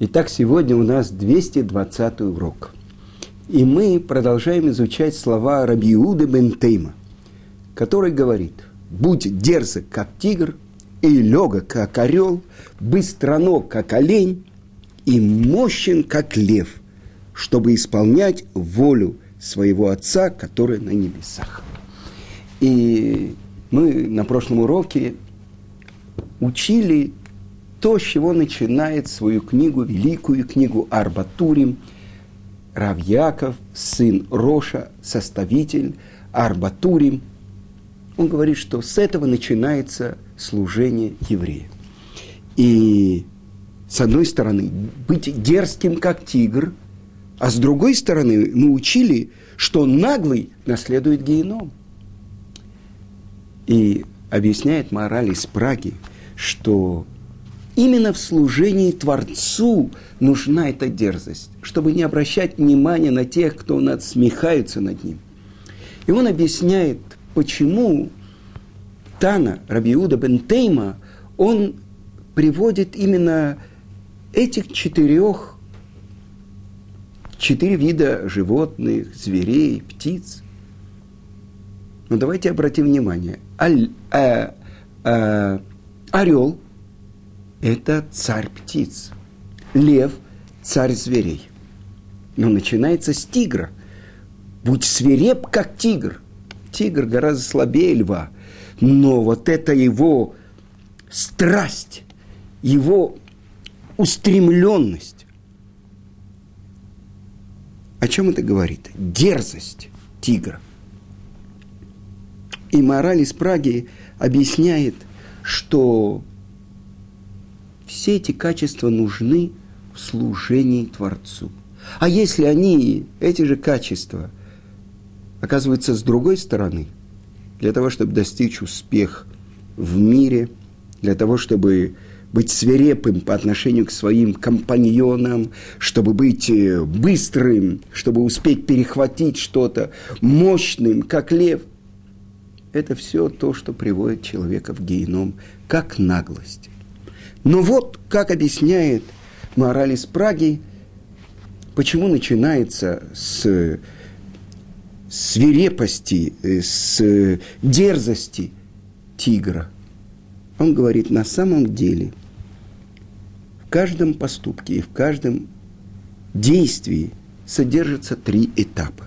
Итак, сегодня у нас 220 урок. И мы продолжаем изучать слова Рабиуды Бентейма, который говорит, «Будь дерзок, как тигр, и легок, как орел, быстроног, как олень, и мощен, как лев, чтобы исполнять волю своего Отца, который на небесах». И мы на прошлом уроке учили то, с чего начинает свою книгу, великую книгу Арбатурим, Равьяков, сын Роша, составитель Арбатурим. Он говорит, что с этого начинается служение еврея. И с одной стороны, быть дерзким, как тигр, а с другой стороны, мы учили, что наглый наследует геном. И объясняет мораль из Праги, что Именно в служении Творцу нужна эта дерзость, чтобы не обращать внимания на тех, кто надсмехаются над ним. И он объясняет, почему Тана, Рабиуда бен Тейма, он приводит именно этих четырех, четыре вида животных, зверей, птиц. Но давайте обратим внимание. Э, э, орел – это царь птиц. Лев – царь зверей. Но начинается с тигра. Будь свиреп, как тигр. Тигр гораздо слабее льва. Но вот это его страсть, его устремленность. О чем это говорит? Дерзость тигра. И мораль из Праги объясняет, что все эти качества нужны в служении Творцу. А если они, эти же качества, оказываются с другой стороны, для того, чтобы достичь успех в мире, для того, чтобы быть свирепым по отношению к своим компаньонам, чтобы быть э, быстрым, чтобы успеть перехватить что-то, мощным, как лев. Это все то, что приводит человека в геном, как наглость. Но вот как объясняет мораль из Праги, почему начинается с свирепости, э, с дерзости тигра. Он говорит, на самом деле в каждом поступке и в каждом действии содержатся три этапа.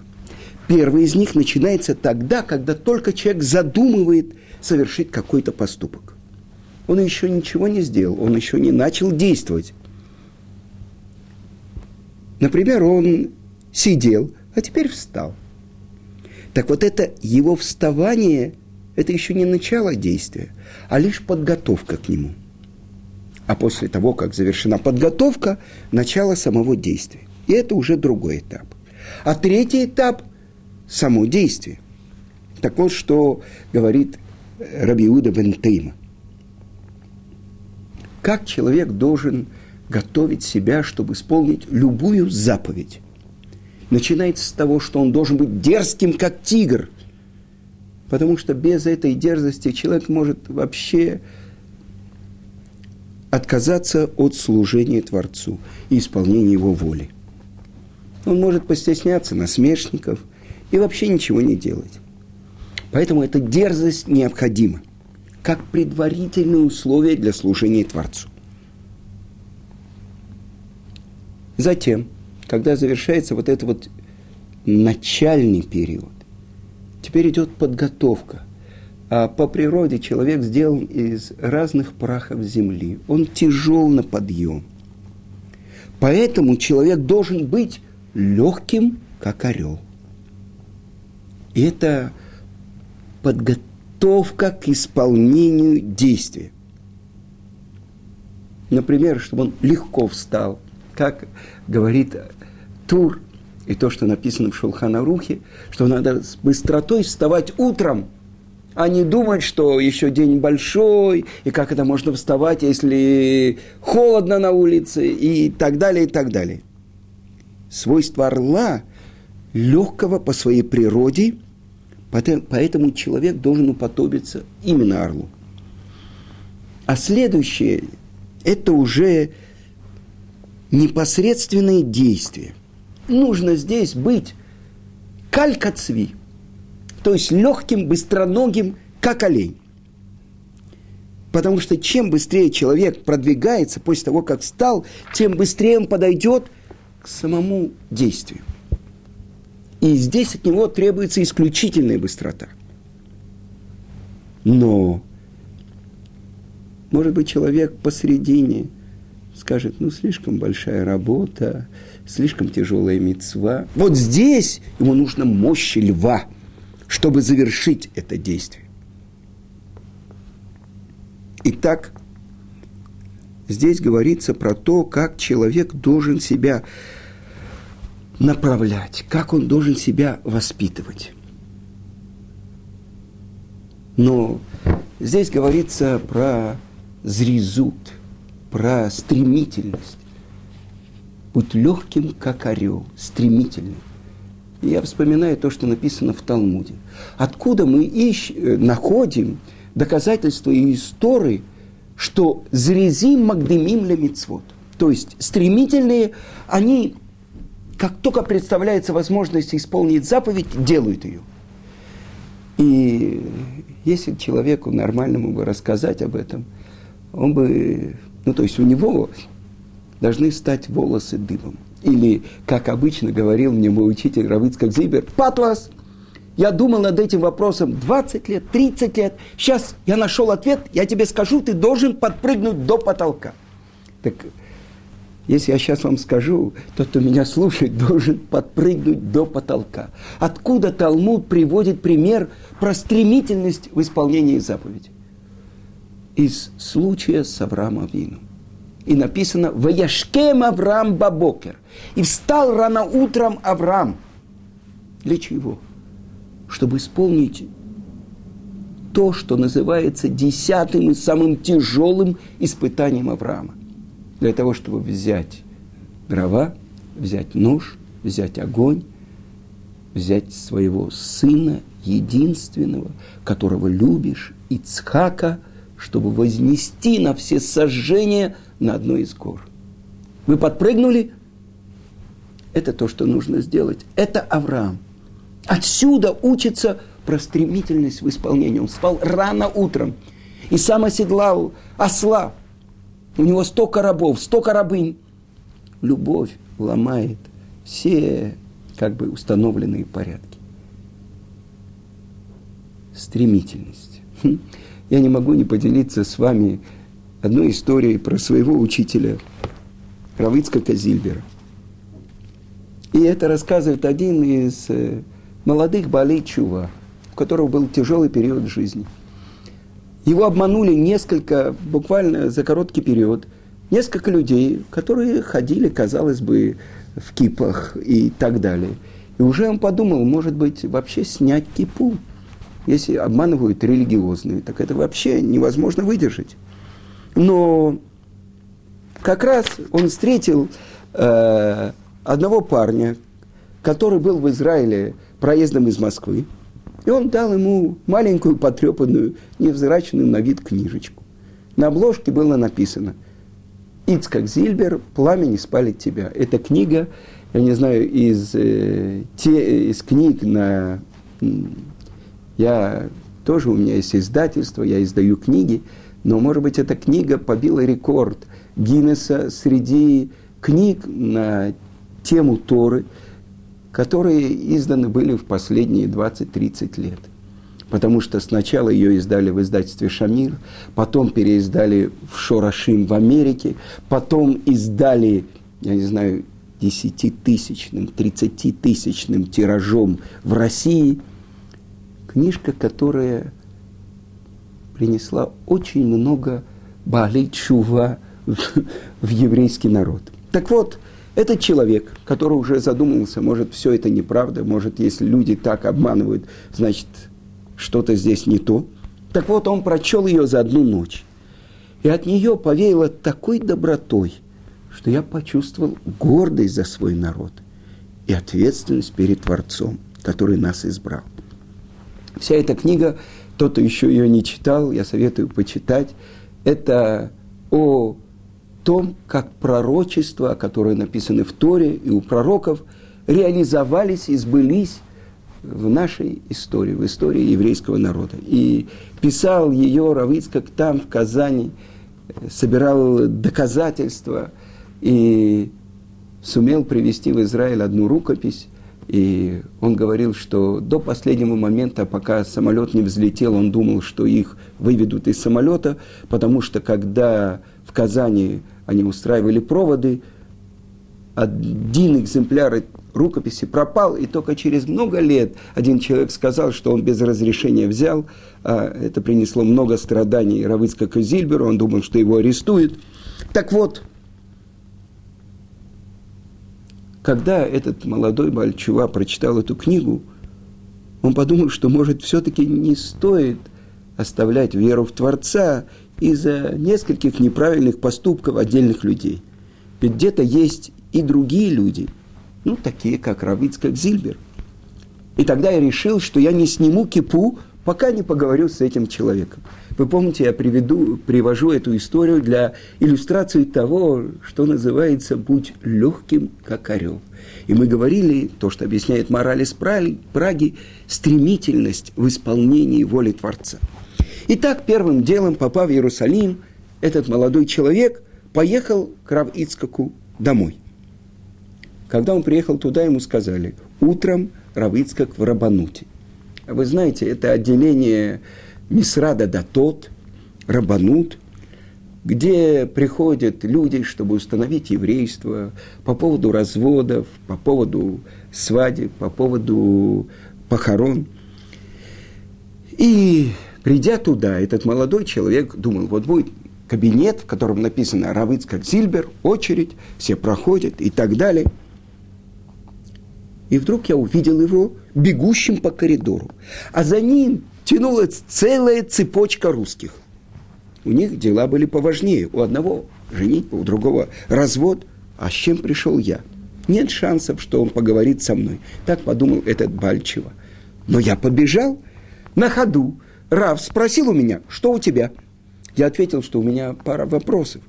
Первый из них начинается тогда, когда только человек задумывает совершить какой-то поступок он еще ничего не сделал, он еще не начал действовать. Например, он сидел, а теперь встал. Так вот это его вставание, это еще не начало действия, а лишь подготовка к нему. А после того, как завершена подготовка, начало самого действия. И это уже другой этап. А третий этап – само действие. Так вот, что говорит Рабиуда бен Тейма как человек должен готовить себя, чтобы исполнить любую заповедь. Начинается с того, что он должен быть дерзким, как тигр. Потому что без этой дерзости человек может вообще отказаться от служения Творцу и исполнения его воли. Он может постесняться насмешников и вообще ничего не делать. Поэтому эта дерзость необходима как предварительное условие для служения Творцу. Затем, когда завершается вот этот вот начальный период, теперь идет подготовка. А по природе человек сделан из разных прахов земли. Он тяжел на подъем. Поэтому человек должен быть легким, как орел. И это подготовка подготовка к исполнению действия. Например, чтобы он легко встал, как говорит Тур, и то, что написано в Шулханарухе, что надо с быстротой вставать утром, а не думать, что еще день большой, и как это можно вставать, если холодно на улице, и так далее, и так далее. Свойство орла, легкого по своей природе – Поэтому человек должен уподобиться именно орлу. А следующее – это уже непосредственные действия. Нужно здесь быть калькацви, то есть легким, быстроногим, как олень. Потому что чем быстрее человек продвигается после того, как встал, тем быстрее он подойдет к самому действию. И здесь от него требуется исключительная быстрота. Но, может быть, человек посередине скажет, ну, слишком большая работа, слишком тяжелая мецва. Вот здесь ему нужна мощь льва, чтобы завершить это действие. Итак, здесь говорится про то, как человек должен себя направлять, как он должен себя воспитывать. Но здесь говорится про зрезут, про стремительность. Будь легким, как орел, стремительным. Я вспоминаю то, что написано в Талмуде. Откуда мы ищ, э, находим доказательства и истории, что зрезим магдемим мицвод. То есть стремительные, они, как только представляется возможность исполнить заповедь, делают ее. И если человеку нормальному бы рассказать об этом, он бы, ну то есть у него должны стать волосы дыбом. Или, как обычно говорил мне мой учитель Равицкак Зибер, «Патвас, я думал над этим вопросом 20 лет, 30 лет. Сейчас я нашел ответ, я тебе скажу, ты должен подпрыгнуть до потолка. Так если я сейчас вам скажу, тот, кто меня слушает, должен подпрыгнуть до потолка. Откуда Талмуд приводит пример про стремительность в исполнении заповеди? Из случая с Авраамом Авину. И написано «Ваяшкем Авраам Бабокер». И встал рано утром Авраам. Для чего? чтобы исполнить то, что называется десятым и самым тяжелым испытанием Авраама. Для того, чтобы взять дрова, взять нож, взять огонь, взять своего сына, единственного, которого любишь, Ицхака, чтобы вознести на все сожжения на одной из гор. Вы подпрыгнули? Это то, что нужно сделать. Это Авраам – Отсюда учится про стремительность в исполнении. Он спал рано утром и сам оседлал осла. У него сто коробов, сто коробынь. Любовь ломает все как бы установленные порядки. Стремительность. Хм. Я не могу не поделиться с вами одной историей про своего учителя Равицка Казильбера. И это рассказывает один из э, молодых болей Чува, у которого был тяжелый период жизни. Его обманули несколько, буквально за короткий период, несколько людей, которые ходили, казалось бы, в кипах и так далее. И уже он подумал, может быть, вообще снять кипу. Если обманывают религиозные, так это вообще невозможно выдержать. Но как раз он встретил э, одного парня, который был в Израиле проездом из Москвы, и он дал ему маленькую потрепанную, невзрачную на вид книжечку. На обложке было написано «Ицкак Зильбер, пламя не спалит тебя». Это книга, я не знаю, из, э, те, из книг на... Я тоже, у меня есть издательство, я издаю книги, но, может быть, эта книга побила рекорд Гиннесса среди книг на тему Торы – которые изданы были в последние 20-30 лет. Потому что сначала ее издали в издательстве «Шамир», потом переиздали в «Шорашим» в Америке, потом издали, я не знаю, десятитысячным, тридцатитысячным тиражом в России. Книжка, которая принесла очень много Бали Чува в, в еврейский народ. Так вот, этот человек, который уже задумался, может, все это неправда, может, если люди так обманывают, значит, что-то здесь не то. Так вот, он прочел ее за одну ночь. И от нее повеяло такой добротой, что я почувствовал гордость за свой народ и ответственность перед Творцом, который нас избрал. Вся эта книга, кто-то еще ее не читал, я советую почитать, это о том, как пророчества, которые написаны в Торе и у пророков, реализовались и сбылись в нашей истории, в истории еврейского народа. И писал ее Равицкак там, в Казани, собирал доказательства и сумел привести в Израиль одну рукопись. И он говорил, что до последнего момента, пока самолет не взлетел, он думал, что их выведут из самолета, потому что когда в Казани они устраивали проводы, один экземпляр рукописи пропал, и только через много лет один человек сказал, что он без разрешения взял. А это принесло много страданий Равыцкаку Зильберу, он думал, что его арестуют. Так вот, когда этот молодой Бальчува прочитал эту книгу, он подумал, что, может, все-таки не стоит оставлять веру в Творца из-за нескольких неправильных поступков отдельных людей. Ведь где-то есть и другие люди, ну, такие как Равицкак Зильбер. И тогда я решил, что я не сниму кипу, пока не поговорю с этим человеком. Вы помните, я приведу, привожу эту историю для иллюстрации того, что называется «будь легким, как орел». И мы говорили, то, что объясняет мораль из Праги, стремительность в исполнении воли Творца. Итак, первым делом, попав в Иерусалим, этот молодой человек поехал к Рав домой. Когда он приехал туда, ему сказали, утром Рав в Рабануте. А вы знаете, это отделение Мисрада Датот, Рабанут, где приходят люди, чтобы установить еврейство по поводу разводов, по поводу свадеб, по поводу похорон. И придя туда, этот молодой человек думал, вот будет кабинет, в котором написано Равыцкак Зильбер, очередь, все проходят и так далее. И вдруг я увидел его бегущим по коридору. А за ним тянулась целая цепочка русских. У них дела были поважнее. У одного женитьба, у другого развод. А с чем пришел я? Нет шансов, что он поговорит со мной. Так подумал этот Бальчева. Но я побежал на ходу. Рав спросил у меня, что у тебя? Я ответил, что у меня пара вопросов.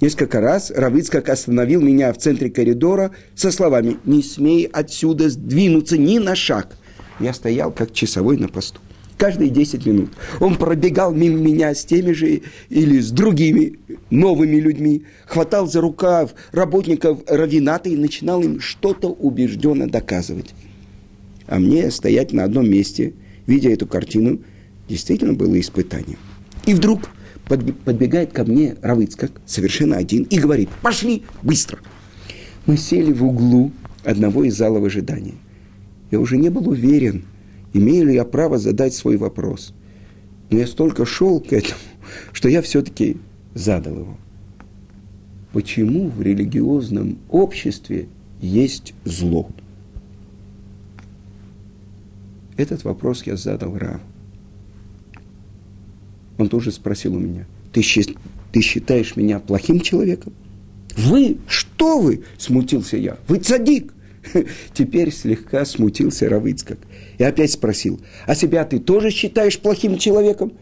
Несколько раз Равицкак остановил меня в центре коридора со словами «Не смей отсюда сдвинуться ни на шаг». Я стоял как часовой на посту каждые 10 минут. Он пробегал мимо меня с теми же или с другими новыми людьми, хватал за рукав работников равината и начинал им что-то убежденно доказывать. А мне стоять на одном месте, видя эту картину, действительно было испытанием. И вдруг подбегает ко мне Равыцкак, совершенно один, и говорит, пошли быстро. Мы сели в углу одного из залов ожидания. Я уже не был уверен – имею ли я право задать свой вопрос. Но я столько шел к этому, что я все-таки задал его. Почему в религиозном обществе есть зло? Этот вопрос я задал Раву. Он тоже спросил у меня, ты, ты считаешь меня плохим человеком? Вы, что вы, смутился я, вы цадик. Теперь слегка смутился Равыцкак. И опять спросил, а себя ты тоже считаешь плохим человеком?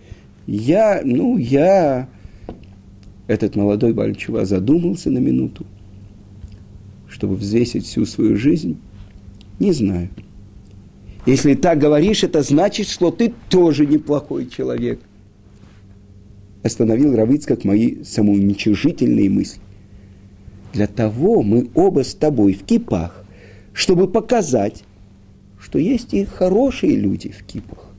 Я, ну, я... Этот молодой Бальчува задумался на минуту, чтобы взвесить всю свою жизнь. Не знаю. Если так говоришь, это значит, что ты тоже неплохой человек. Остановил Равицкак мои самоуничижительные мысли. Для того мы оба с тобой в кипах, чтобы показать, что есть и хорошие люди в кипах.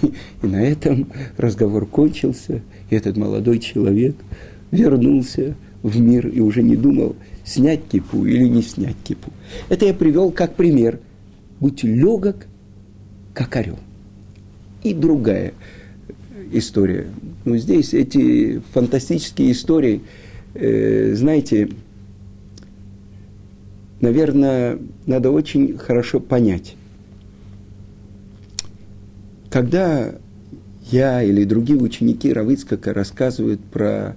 И на этом разговор кончился, и этот молодой человек вернулся в мир и уже не думал, снять кипу или не снять кипу. Это я привел как пример. Будь легок, как орел. И другая история. Ну, здесь эти фантастические истории, э, знаете, наверное, надо очень хорошо понять. Когда я или другие ученики Равыцкака рассказывают про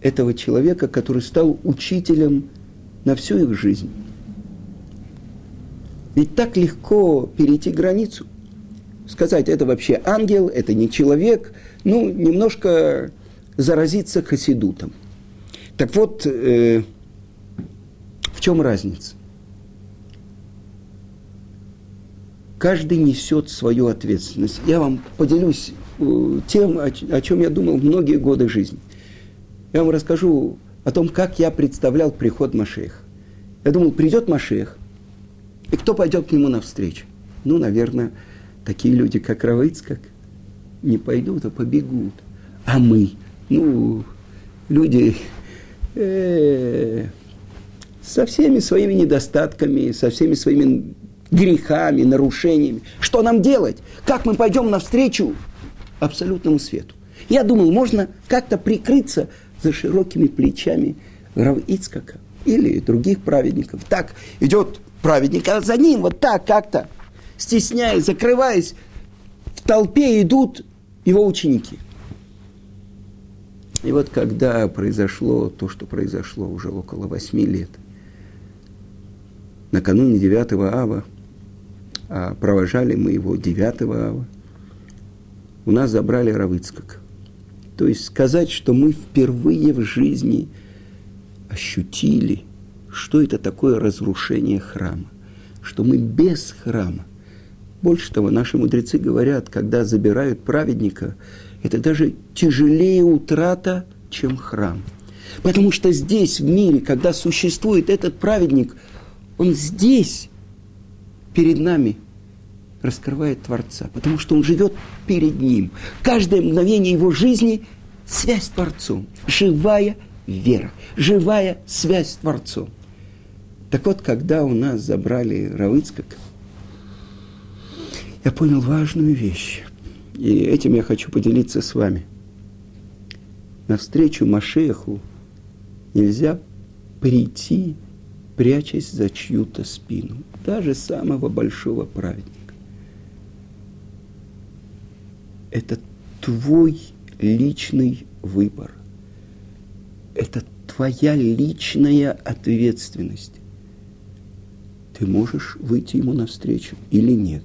этого человека, который стал учителем на всю их жизнь. Ведь так легко перейти границу. Сказать, это вообще ангел, это не человек. Ну, немножко заразиться хасидутом. Так вот, э, в чем разница? Каждый несет свою ответственность. Я вам поделюсь э, тем, о, о чем я думал многие годы жизни. Я вам расскажу о том, как я представлял приход Машеха. Я думал, придет Машех, и кто пойдет к нему навстречу? Ну, наверное, такие люди, как Равыцкак, не пойдут, а побегут. А мы, ну, люди э, со всеми своими недостатками, со всеми своими грехами, нарушениями. Что нам делать? Как мы пойдем навстречу абсолютному свету? Я думал, можно как-то прикрыться за широкими плечами Рав Ицкака или других праведников. Так идет праведник, а за ним вот так как-то, стесняясь, закрываясь, в толпе идут его ученики. И вот когда произошло то, что произошло уже около восьми лет, накануне 9 ава, а провожали мы его 9 ава, у нас забрали Равыцкак. То есть сказать, что мы впервые в жизни ощутили, что это такое разрушение храма, что мы без храма. Больше того, наши мудрецы говорят, когда забирают праведника, это даже тяжелее утрата, чем храм. Потому что здесь, в мире, когда существует этот праведник, он здесь перед нами раскрывает Творца, потому что он живет перед ним. Каждое мгновение его жизни – связь с Творцом, живая вера, живая связь с Творцом. Так вот, когда у нас забрали Равыцкак, я понял важную вещь. И этим я хочу поделиться с вами. Навстречу Машеху нельзя прийти прячась за чью-то спину, даже самого большого праведника. Это твой личный выбор. Это твоя личная ответственность. Ты можешь выйти ему навстречу или нет.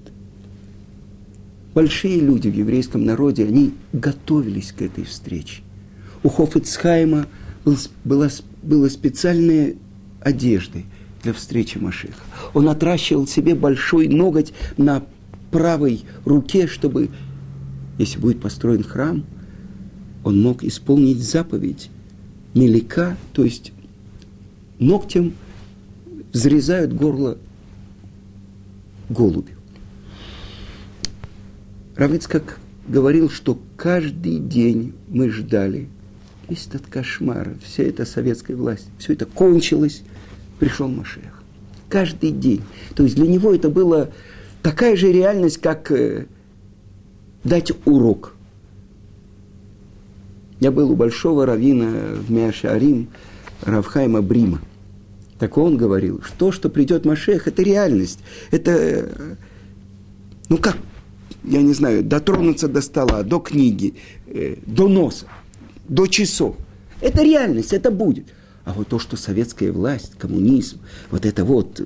Большие люди в еврейском народе, они готовились к этой встрече. У Хофицхайма был, была, было специальное одежды для встречи Машиха. Он отращивал себе большой ноготь на правой руке, чтобы, если будет построен храм, он мог исполнить заповедь мелика, то есть ногтем взрезают горло голубю. Равицкак говорил, что каждый день мы ждали весь этот кошмар, вся эта советская власть, все это кончилось, пришел Машех. Каждый день. То есть для него это была такая же реальность, как э, дать урок. Я был у большого равина в Мяшарим, Равхайма Брима. Так он говорил, что, что придет Машех, это реальность. Это, э, ну как, я не знаю, дотронуться до стола, до книги, э, до носа, до часов. Это реальность, это будет. А вот то, что советская власть, коммунизм, вот это вот э,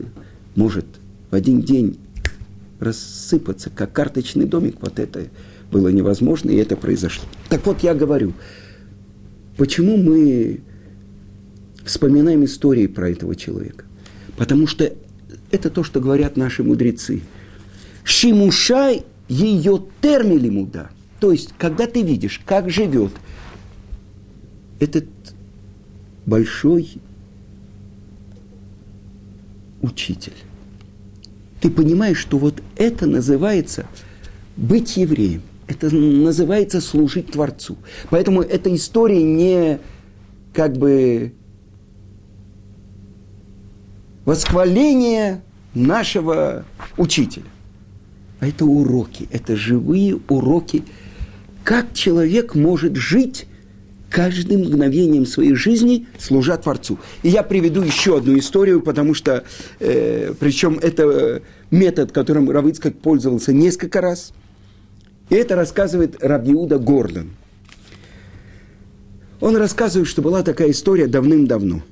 может в один день рассыпаться, как карточный домик, вот это было невозможно, и это произошло. Так вот, я говорю, почему мы вспоминаем истории про этого человека? Потому что это то, что говорят наши мудрецы. Шимушай ее термилимуда. То есть, когда ты видишь, как живет этот большой учитель. Ты понимаешь, что вот это называется быть евреем. Это называется служить Творцу. Поэтому эта история не как бы восхваление нашего учителя. А это уроки, это живые уроки, как человек может жить каждым мгновением своей жизни служа Творцу. И я приведу еще одну историю, потому что, э, причем это метод, которым Равыцкак пользовался несколько раз. И это рассказывает Рабиуда Гордон. Он рассказывает, что была такая история давным-давно.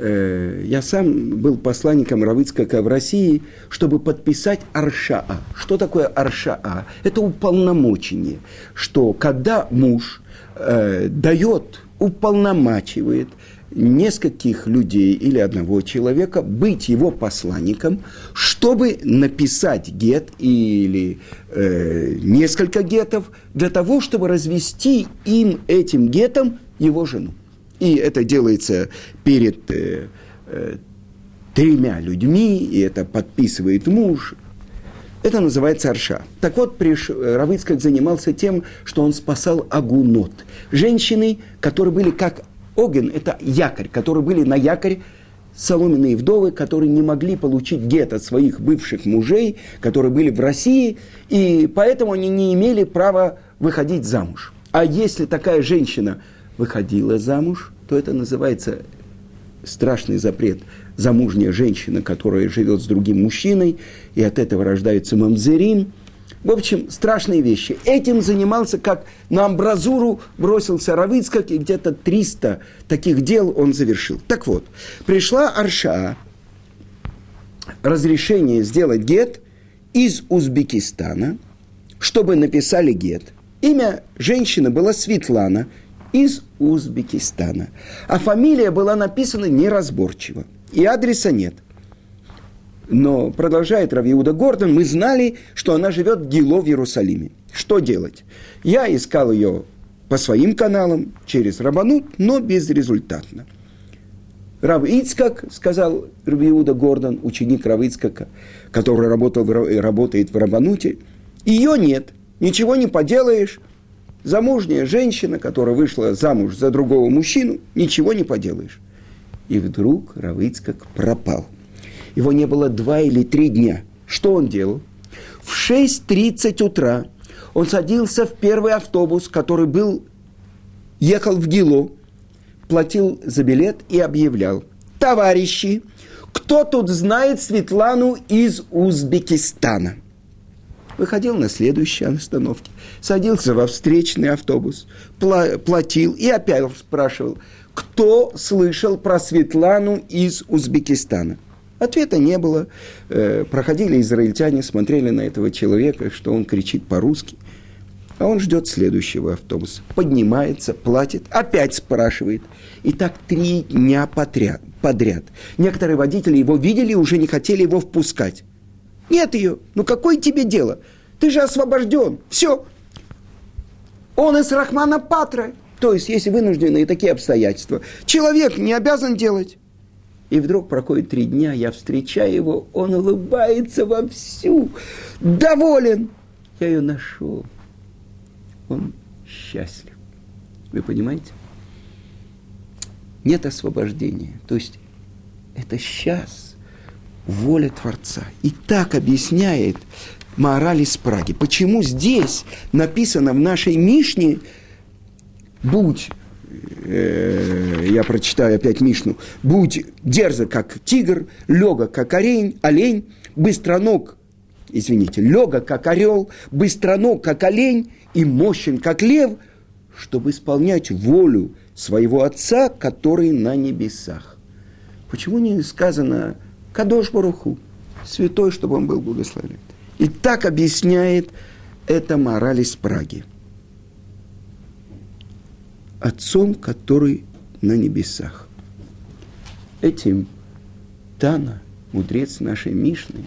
Э, я сам был посланником Равыцкака в России, чтобы подписать Аршаа. Что такое Аршаа? Это уполномочение, что когда муж э, дает, уполномачивает нескольких людей или одного человека быть его посланником, чтобы написать гет или э, несколько гетов для того, чтобы развести им этим гетом его жену. И это делается перед э, э, тремя людьми, и это подписывает муж. Это называется арша. Так вот, приш... Равыцкак занимался тем, что он спасал агунот. Женщины, которые были как Оген – это якорь, которые были на якорь соломенные вдовы, которые не могли получить гет от своих бывших мужей, которые были в России, и поэтому они не имели права выходить замуж. А если такая женщина выходила замуж, то это называется страшный запрет. Замужняя женщина, которая живет с другим мужчиной, и от этого рождается мамзерин – в общем, страшные вещи. Этим занимался, как на амбразуру бросился Равицкак, и где-то 300 таких дел он завершил. Так вот, пришла Арша, разрешение сделать гет из Узбекистана, чтобы написали гет. Имя женщины было Светлана из Узбекистана. А фамилия была написана неразборчиво. И адреса нет – но продолжает Равиуда Гордон, мы знали, что она живет в Гило в Иерусалиме. Что делать? Я искал ее по своим каналам, через Рабанут, но безрезультатно. Рав Ицкак, сказал Равиуда Гордон, ученик Рав Ицкака, который работал, работает в Рабануте, ее нет, ничего не поделаешь. Замужняя женщина, которая вышла замуж за другого мужчину, ничего не поделаешь. И вдруг Равицкак пропал – его не было два или три дня. Что он делал? В 6.30 утра он садился в первый автобус, который был, ехал в Гило, платил за билет и объявлял. Товарищи, кто тут знает Светлану из Узбекистана? Выходил на следующей остановке, садился во встречный автобус, платил и опять спрашивал, кто слышал про Светлану из Узбекистана – Ответа не было. Э, проходили израильтяне, смотрели на этого человека, что он кричит по-русски. А он ждет следующего автобуса. Поднимается, платит, опять спрашивает. И так три дня подряд. подряд. Некоторые водители его видели и уже не хотели его впускать. Нет ее. Ну какое тебе дело? Ты же освобожден. Все. Он из Рахмана Патра. То есть, если вынуждены такие обстоятельства, человек не обязан делать. И вдруг проходит три дня, я встречаю его, он улыбается вовсю, доволен. Я ее нашел. Он счастлив. Вы понимаете? Нет освобождения. То есть это сейчас воля Творца. И так объясняет мораль из Праги. Почему здесь написано в нашей Мишне, будь э, я прочитаю опять Мишну, будь дерзок, как тигр, лега, как олень, олень, быстроног, извините, лега, как орел, быстроног, как олень, и мощен, как лев, чтобы исполнять волю своего Отца, который на небесах. Почему не сказано Кадош Баруху, святой, чтобы он был благословен? И так объясняет это мораль из Праги отцом, который на небесах. Этим Тана, мудрец нашей Мишны,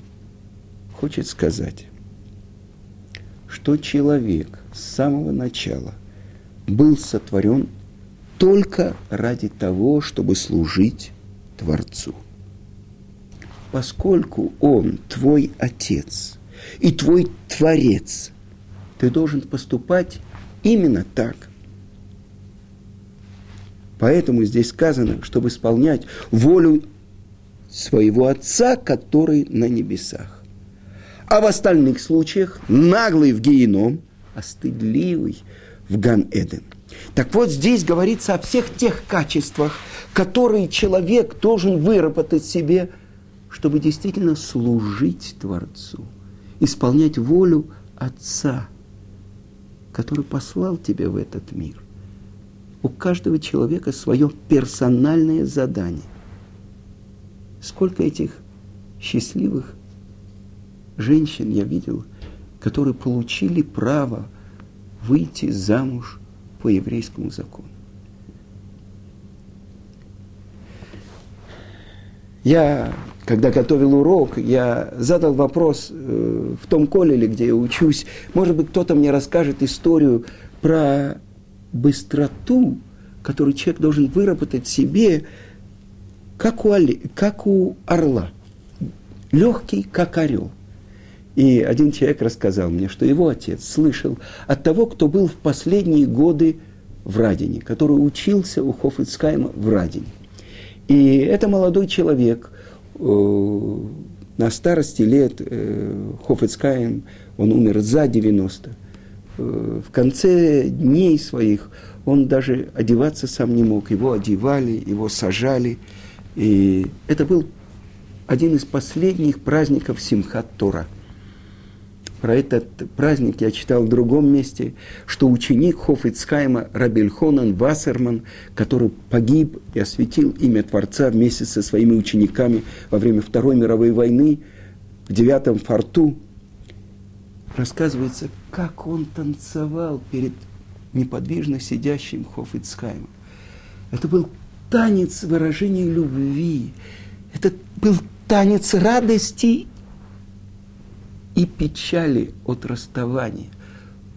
хочет сказать, что человек с самого начала был сотворен только ради того, чтобы служить Творцу. Поскольку Он твой Отец и твой Творец, ты должен поступать именно так – Поэтому здесь сказано, чтобы исполнять волю своего Отца, который на небесах. А в остальных случаях наглый в геном, а стыдливый в Ган-Эден. Так вот, здесь говорится о всех тех качествах, которые человек должен выработать себе, чтобы действительно служить Творцу, исполнять волю Отца, который послал тебя в этот мир у каждого человека свое персональное задание. Сколько этих счастливых женщин я видел, которые получили право выйти замуж по еврейскому закону. Я, когда готовил урок, я задал вопрос э, в том коллеле, где я учусь. Может быть, кто-то мне расскажет историю про быстроту, которую человек должен выработать себе, как у, оли, как у орла. Легкий, как орел. И один человек рассказал мне, что его отец слышал от того, кто был в последние годы в Радине, который учился у Хофицкайма в Радине. И это молодой человек, на старости лет э, Хофицкайм, он умер за 90. Э, в конце дней своих он даже одеваться сам не мог. Его одевали, его сажали. И это был один из последних праздников Симхат Тора – про этот праздник я читал в другом месте, что ученик Хофицкайма Рабельхонан Вассерман, который погиб и осветил имя Творца вместе со своими учениками во время Второй мировой войны в девятом форту, рассказывается, как он танцевал перед неподвижно сидящим Хофицкаймом. Это был танец выражения любви. Это был танец радости и печали от расставания.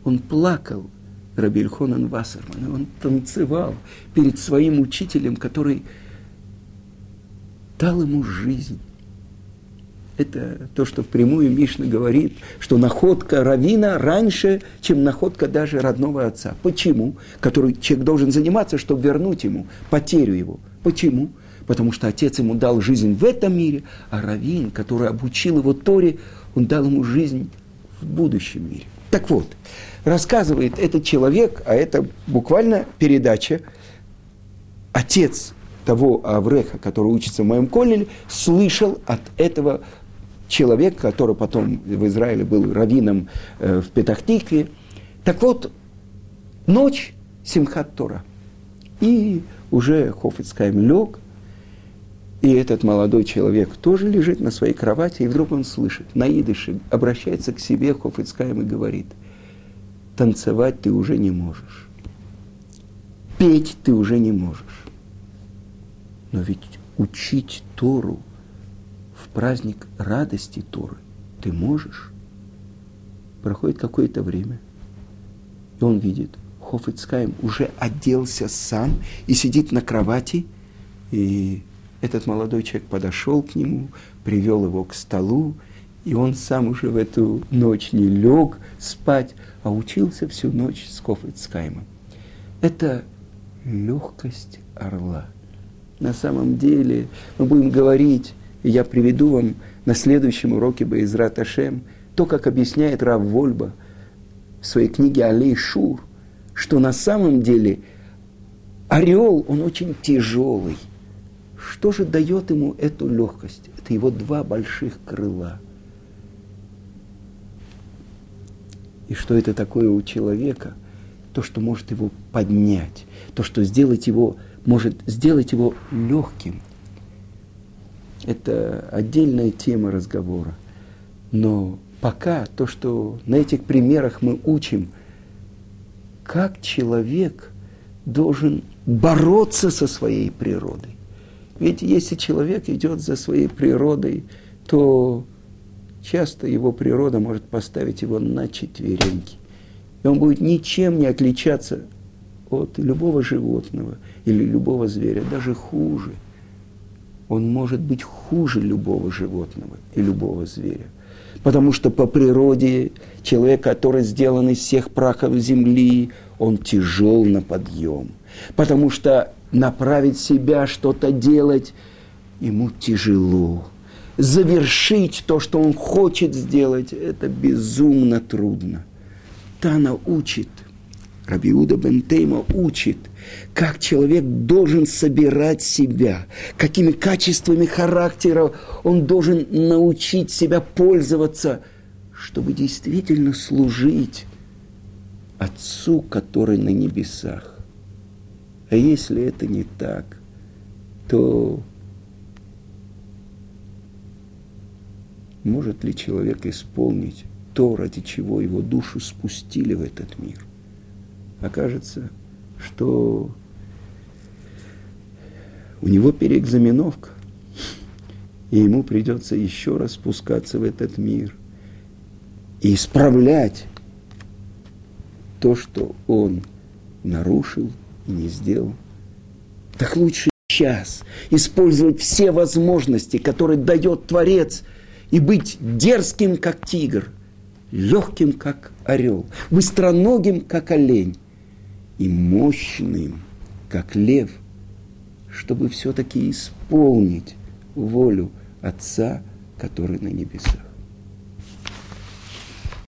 Он плакал, Рабильхонан Вассерман, и он танцевал перед своим учителем, который дал ему жизнь. Это то, что впрямую Мишна говорит, что находка Равина раньше, чем находка даже родного отца. Почему? Который человек должен заниматься, чтобы вернуть ему потерю его. Почему? Потому что отец ему дал жизнь в этом мире, а Равин, который обучил его Торе, он дал ему жизнь в будущем мире. Так вот, рассказывает этот человек, а это буквально передача, отец того Авреха, который учится в моем коллеле, слышал от этого человека, который потом в Израиле был раввином э, в Петахтикве. Так вот, ночь Симхат Тора. И уже Хофицкайм лег, и этот молодой человек тоже лежит на своей кровати, и вдруг он слышит, на обращается к себе Хофицкаем и говорит, танцевать ты уже не можешь, петь ты уже не можешь. Но ведь учить Тору в праздник радости Торы ты можешь. Проходит какое-то время, и он видит, Хофицкаем уже оделся сам и сидит на кровати, и этот молодой человек подошел к нему, привел его к столу, и он сам уже в эту ночь не лег спать, а учился всю ночь с Кофицкаймом. Это легкость орла. На самом деле мы будем говорить, и я приведу вам на следующем уроке Баизрат Ашем, то, как объясняет Рав Вольба в своей книге «Алей Шур», что на самом деле орел, он очень тяжелый – что же дает ему эту легкость? Это его два больших крыла. И что это такое у человека? То, что может его поднять, то, что сделать его, может сделать его легким. Это отдельная тема разговора. Но пока то, что на этих примерах мы учим, как человек должен бороться со своей природой. Ведь если человек идет за своей природой, то часто его природа может поставить его на четвереньки. И он будет ничем не отличаться от любого животного или любого зверя, даже хуже. Он может быть хуже любого животного и любого зверя. Потому что по природе человек, который сделан из всех прахов земли, он тяжел на подъем. Потому что направить себя, что-то делать, ему тяжело. Завершить то, что он хочет сделать, это безумно трудно. Тана учит, Рабиуда Бентейма учит, как человек должен собирать себя, какими качествами характера он должен научить себя пользоваться, чтобы действительно служить Отцу, который на небесах. А если это не так, то может ли человек исполнить то, ради чего его душу спустили в этот мир. Окажется, что у него переэкзаменовка, и ему придется еще раз спускаться в этот мир и исправлять то, что он нарушил не сделал. Так лучше сейчас использовать все возможности, которые дает Творец, и быть дерзким, как тигр, легким, как орел, быстроногим, как олень, и мощным, как лев, чтобы все-таки исполнить волю Отца, который на небесах.